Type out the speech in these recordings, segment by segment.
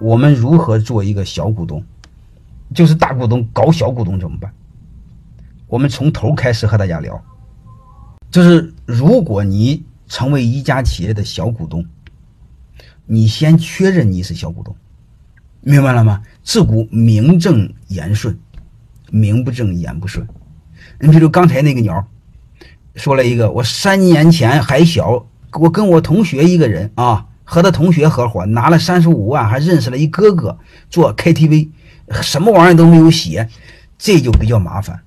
我们如何做一个小股东？就是大股东搞小股东怎么办？我们从头开始和大家聊。就是如果你成为一家企业的小股东，你先确认你是小股东，明白了吗？自古名正言顺，名不正言不顺。你比如刚才那个鸟，说了一个，我三年前还小，我跟我同学一个人啊。和他同学合伙拿了三十五万，还认识了一哥哥做 KTV，什么玩意都没有写，这就比较麻烦。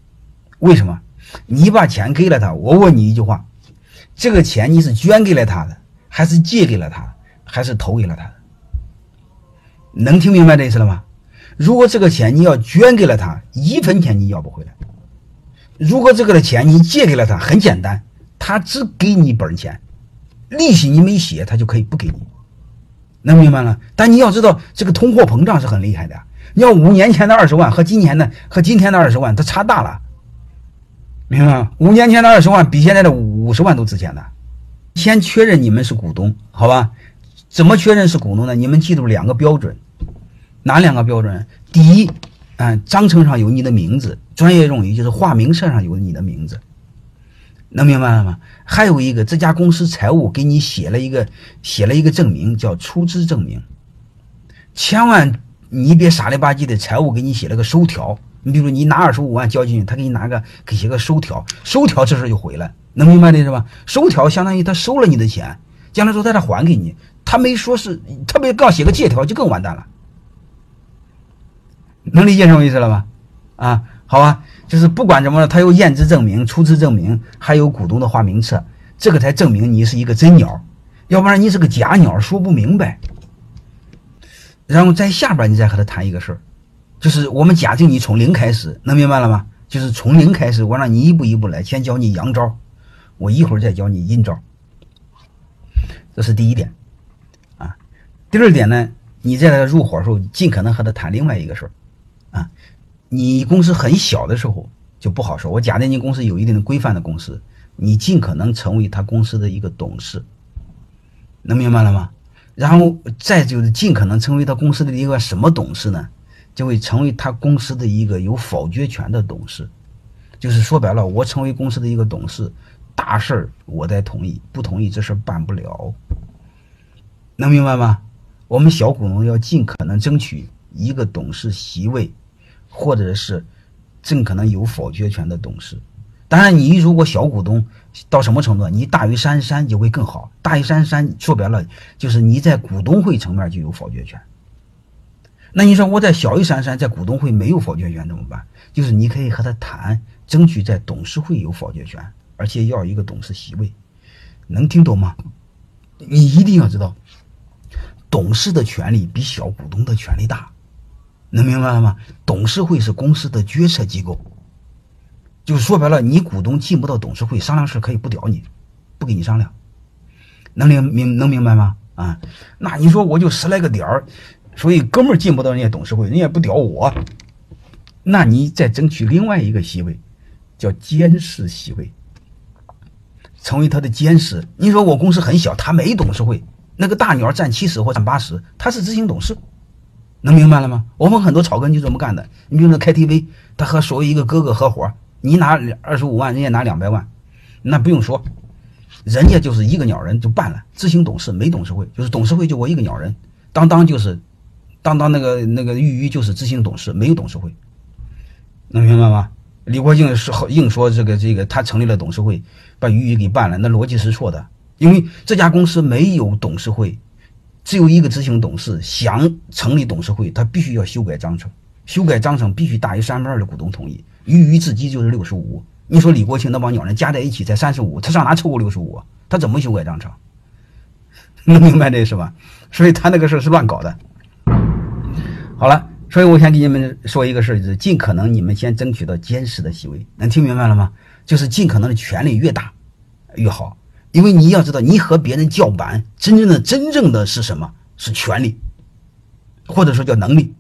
为什么？你把钱给了他，我问你一句话：这个钱你是捐给了他的，还是借给了他，还是投给了他？能听明白这意思了吗？如果这个钱你要捐给了他，一分钱你要不回来；如果这个的钱你借给了他，很简单，他只给你本钱，利息你没写，他就可以不给你。能明白了？但你要知道，这个通货膨胀是很厉害的。你要五年前的二十万和今年的和今天的二十万，它差大了，明白吗？五年前的二十万比现在的五十万都值钱的。先确认你们是股东，好吧？怎么确认是股东呢？你们记住两个标准，哪两个标准？第一，嗯，章程上有你的名字，专业用语就是化名册上有你的名字。能明白了吗？还有一个，这家公司财务给你写了一个写了一个证明，叫出资证明。千万你别傻里吧唧的，财务给你写了个收条。你比如你拿二十五万交进去，他给你拿个给写个收条，收条这事就回来。能明白的是吧？收条相当于他收了你的钱，将来之后他再还给你。他没说是，特别刚写个借条就更完蛋了。能理解什么意思了吧？啊，好吧。就是不管怎么了，他有验资证明、出资证明，还有股东的花名册，这个才证明你是一个真鸟，要不然你是个假鸟，说不明白。然后在下边你再和他谈一个事儿，就是我们假定你从零开始，能明白了吗？就是从零开始，我让你一步一步来，先教你阳招，我一会儿再教你阴招。这是第一点，啊，第二点呢，你在他入伙的时候，尽可能和他谈另外一个事儿。啊你公司很小的时候就不好说。我假定你公司有一定的规范的公司，你尽可能成为他公司的一个董事，能明白了吗？然后再就是尽可能成为他公司的一个什么董事呢？就会成为他公司的一个有否决权的董事。就是说白了，我成为公司的一个董事，大事儿我得同意，不同意这事儿办不了。能明白吗？我们小股东要尽可能争取一个董事席位。或者是尽可能有否决权的董事，当然，你如果小股东到什么程度，你大于三十三就会更好。大于三十三，说白了就是你在股东会层面就有否决权。那你说我在小于三十三，在股东会没有否决权怎么办？就是你可以和他谈，争取在董事会有否决权，而且要一个董事席位。能听懂吗？你一定要知道，董事的权利比小股东的权利大。能明白了吗？董事会是公司的决策机构，就是说白了，你股东进不到董事会商量事，可以不屌你，不跟你商量。能明明能明白吗？啊，那你说我就十来个点儿，所以哥们儿进不到人家董事会，人家不屌我，那你再争取另外一个席位，叫监事席位，成为他的监事。你说我公司很小，他没董事会，那个大鸟占七十或占八十，他是执行董事。能明白了吗？我们很多草根就这么干的。你比如说 KTV，他和所谓一个哥哥合伙，你拿二十五万，人家拿两百万，那不用说，人家就是一个鸟人就办了。执行董事没董事会，就是董事会就我一个鸟人，当当就是，当当那个那个玉玉就是执行董事，没有董事会。能明白吗？李国庆是硬说这个这个他成立了董事会，把玉玉给办了，那逻辑是错的，因为这家公司没有董事会。只有一个执行董事想成立董事会，他必须要修改章程，修改章程必须大于三分二的股东同意。余余自己就是六十五。你说李国庆那帮鸟人加在一起才三十五，他上哪凑够六十五？他怎么修改章程？能明白这是吧？所以他那个事是乱搞的。好了，所以我先给你们说一个事，就是尽可能你们先争取到监事的席位，能听明白了吗？就是尽可能的权力越大越好。因为你要知道，你和别人叫板，真正的真正的是什么？是权利，或者说叫能力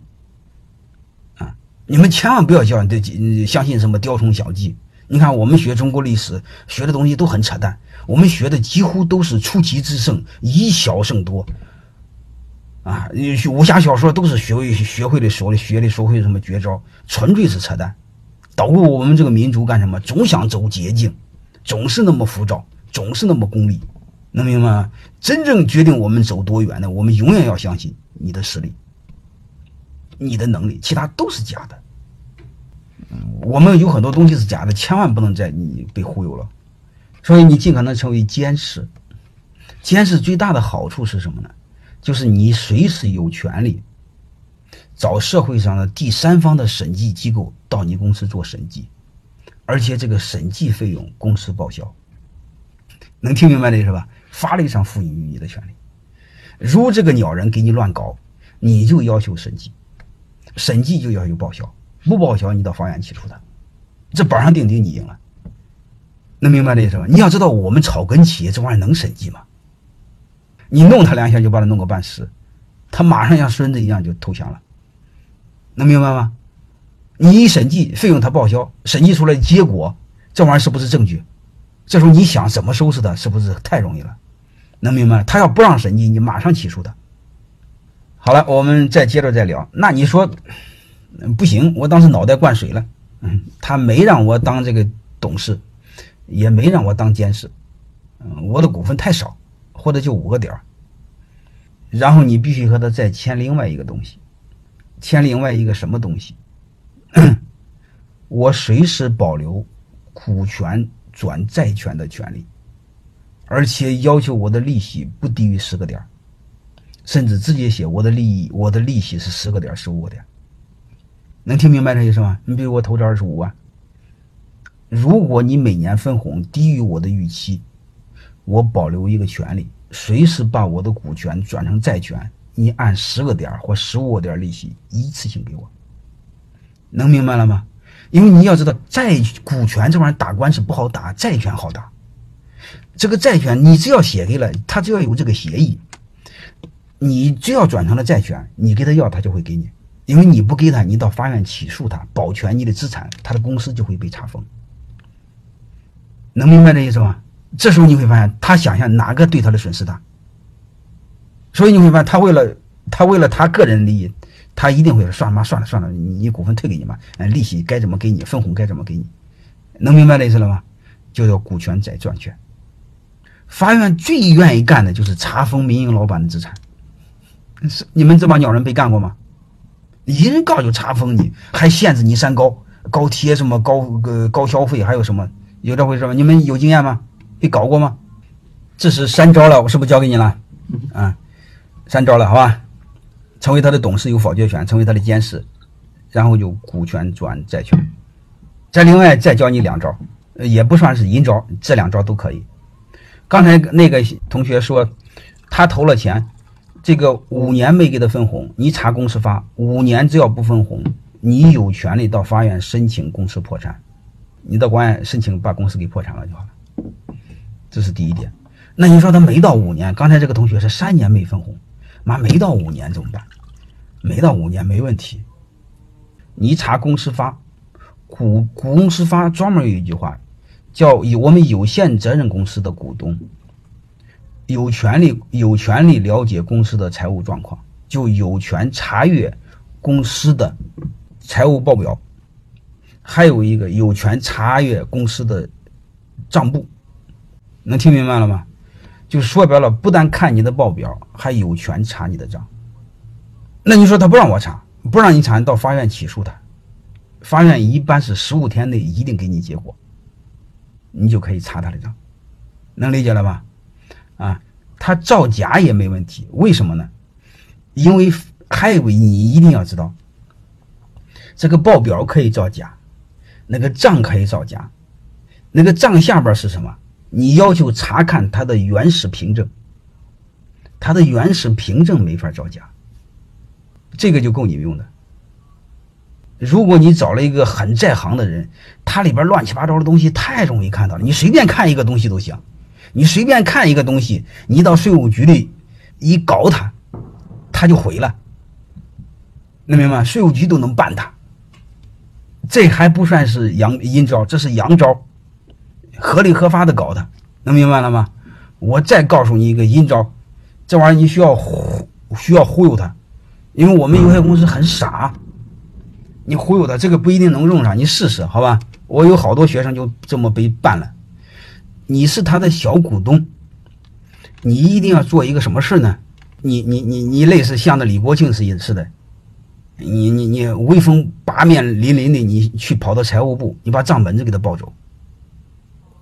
啊！你们千万不要叫这相信什么雕虫小技。你看，我们学中国历史学的东西都很扯淡，我们学的几乎都是出奇制胜，以小胜多。啊，武侠小说都是学会学会的说的学的说会什么绝招，纯粹是扯淡。导致我们这个民族干什么？总想走捷径，总是那么浮躁，总是那么功利，能明白吗？真正决定我们走多远的，我们永远要相信你的实力，你的能力，其他都是假的。我们有很多东西是假的，千万不能再你被忽悠了。所以你尽可能成为监事。监事最大的好处是什么呢？就是你随时有权利找社会上的第三方的审计机构到你公司做审计，而且这个审计费用公司报销。能听明白的是吧？法律上赋予你的权利。如这个鸟人给你乱搞，你就要求审计，审计就要求报销。不报销，你到法院起诉他，这板上钉钉，你赢了。能明白这意思吧？你要知道，我们草根企业这玩意儿能审计吗？你弄他两下就把他弄个半死，他马上像孙子一样就投降了。能明白吗？你一审计费用他报销，审计出来结果，这玩意儿是不是证据？这时候你想怎么收拾他，是不是太容易了？能明白？他要不让审计，你马上起诉他。好了，我们再接着再聊。那你说？不行，我当时脑袋灌水了。嗯，他没让我当这个董事，也没让我当监事。嗯，我的股份太少，或者就五个点然后你必须和他再签另外一个东西，签另外一个什么东西？我随时保留股权转债权的权利，而且要求我的利息不低于十个点甚至直接写我的利益，我的利息是十个点、十五个点。能听明白这意思吗？你比如我投资二十五万，如果你每年分红低于我的预期，我保留一个权利，随时把我的股权转成债权，你按十个点或十五个点利息一次性给我。能明白了吗？因为你要知道，债股权这玩意儿打官司不好打，债权好打。这个债权你只要写给了他，只要有这个协议，你只要转成了债权，你给他要，他就会给你。因为你不给他，你到法院起诉他，保全你的资产，他的公司就会被查封。能明白这意思吗？这时候你会发现，他想想哪个对他的损失大。所以你会发现，他为了他为了他个人利益，他一定会说算了妈，算了算了，你股份退给你嘛，利息该怎么给你，分红该怎么给你。能明白这意思了吗？就叫股权再转权。法院最愿意干的就是查封民营老板的资产。是你们这帮鸟人被干过吗？一人告就查封你，还限制你三高高铁什么高呃高消费，还有什么有这回事吗？你们有经验吗？被搞过吗？这是三招了，我是不是教给你了？啊，三招了，好吧？成为他的董事有否决权，成为他的监事，然后就股权转债权。再另外再教你两招，也不算是阴招，这两招都可以。刚才那个同学说他投了钱。这个五年没给他分红，你查公司发，五年只要不分红，你有权利到法院申请公司破产，你到法院申请把公司给破产了就好了。这是第一点。那你说他没到五年，刚才这个同学是三年没分红，妈没到五年怎么办？没到五年没问题，你查公司法，股股公司法专门有一句话，叫有我们有限责任公司的股东。有权利有权利了解公司的财务状况，就有权查阅公司的财务报表，还有一个有权查阅公司的账簿，能听明白了吗？就说白了，不但看你的报表，还有权查你的账。那你说他不让我查，不让你查，你到法院起诉他，法院一般是十五天内一定给你结果，你就可以查他的账，能理解了吧？啊，他造假也没问题，为什么呢？因为还有你一定要知道，这个报表可以造假，那个账可以造假，那个账下边是什么？你要求查看他的原始凭证，他的原始凭证没法造假，这个就够你用的。如果你找了一个很在行的人，他里边乱七八糟的东西太容易看到了，你随便看一个东西都行。你随便看一个东西，你到税务局里一搞他，他就毁了。能明白吗？税务局都能办他，这还不算是阳阴招，这是阳招，合理合法的搞他，能明白了吗？我再告诉你一个阴招，这玩意儿你需要需要忽悠他，因为我们有限公司很傻，你忽悠他这个不一定能用上，你试试好吧？我有好多学生就这么被办了。你是他的小股东，你一定要做一个什么事呢？你你你你类似像那李国庆似似的，你你你威风八面凛凛的，你去跑到财务部，你把账本子给他抱走。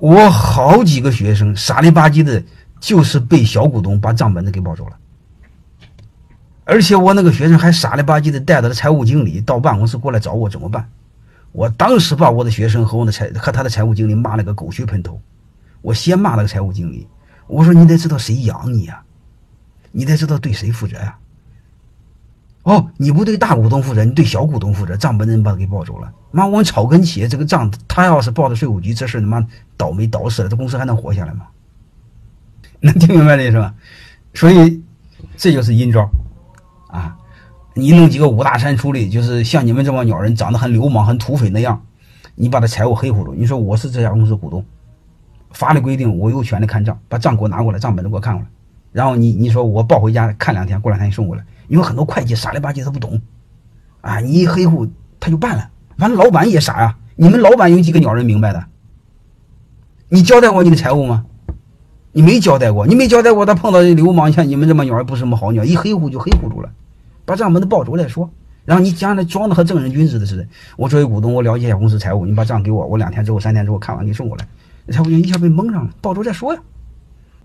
我好几个学生傻里吧唧的，就是被小股东把账本子给抱走了。而且我那个学生还傻里吧唧的带着财务经理到办公室过来找我怎么办？我当时把我的学生和我的财和他的财务经理骂了个狗血喷头。我先骂了个财务经理，我说你得知道谁养你呀，你得知道对谁负责呀。哦，你不对大股东负责，你对小股东负责，账本人把他给抱走了。妈，我们草根企业这个账，他要是报到税务局，这事他妈倒霉倒死了，这公司还能活下来吗？能听明白这意思吧？所以这就是阴招啊！你弄几个五大三粗的，就是像你们这帮鸟人，长得很流氓、很土匪那样，你把他财务黑乎住。你说我是这家公司股东，法律规定我有权利看账，把账给我拿过来，账本都给我看过来，然后你你说我抱回家看两天，过两天你送过来。因为很多会计傻里吧唧，他不懂，啊，你一黑户他就办了。完了，老板也傻呀。你们老板有几个鸟人明白的？你交代过你的财务吗？你没交代过，你没交代过，他碰到流氓像你们这么鸟儿不是什么好鸟，一黑户就黑户住了，把账本子报走再说。然后你将来装的和正人君子的似的。我作为股东，我了解一下公司财务，你把账给我，我两天之后、三天之后看完给你送过来。财务员一下被蒙上了，报走再说呀，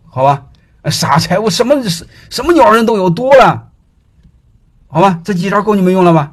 好吧？傻财务什么什么鸟人都有多了。好吧，这几招够你们用了吧？